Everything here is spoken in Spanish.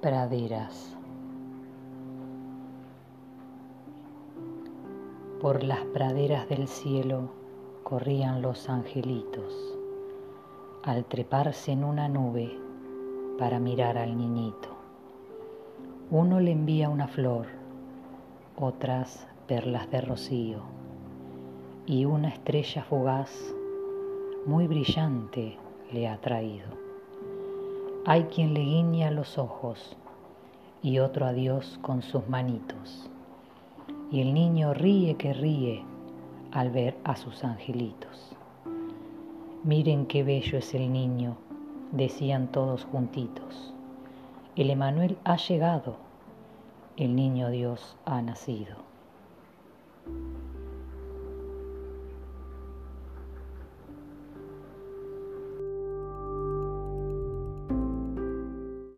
Praderas. Por las praderas del cielo corrían los angelitos al treparse en una nube para mirar al niñito. Uno le envía una flor, otras perlas de rocío y una estrella fugaz muy brillante le ha traído. Hay quien le guiña los ojos y otro a Dios con sus manitos. Y el niño ríe que ríe al ver a sus angelitos. Miren qué bello es el niño, decían todos juntitos. El Emanuel ha llegado, el niño Dios ha nacido.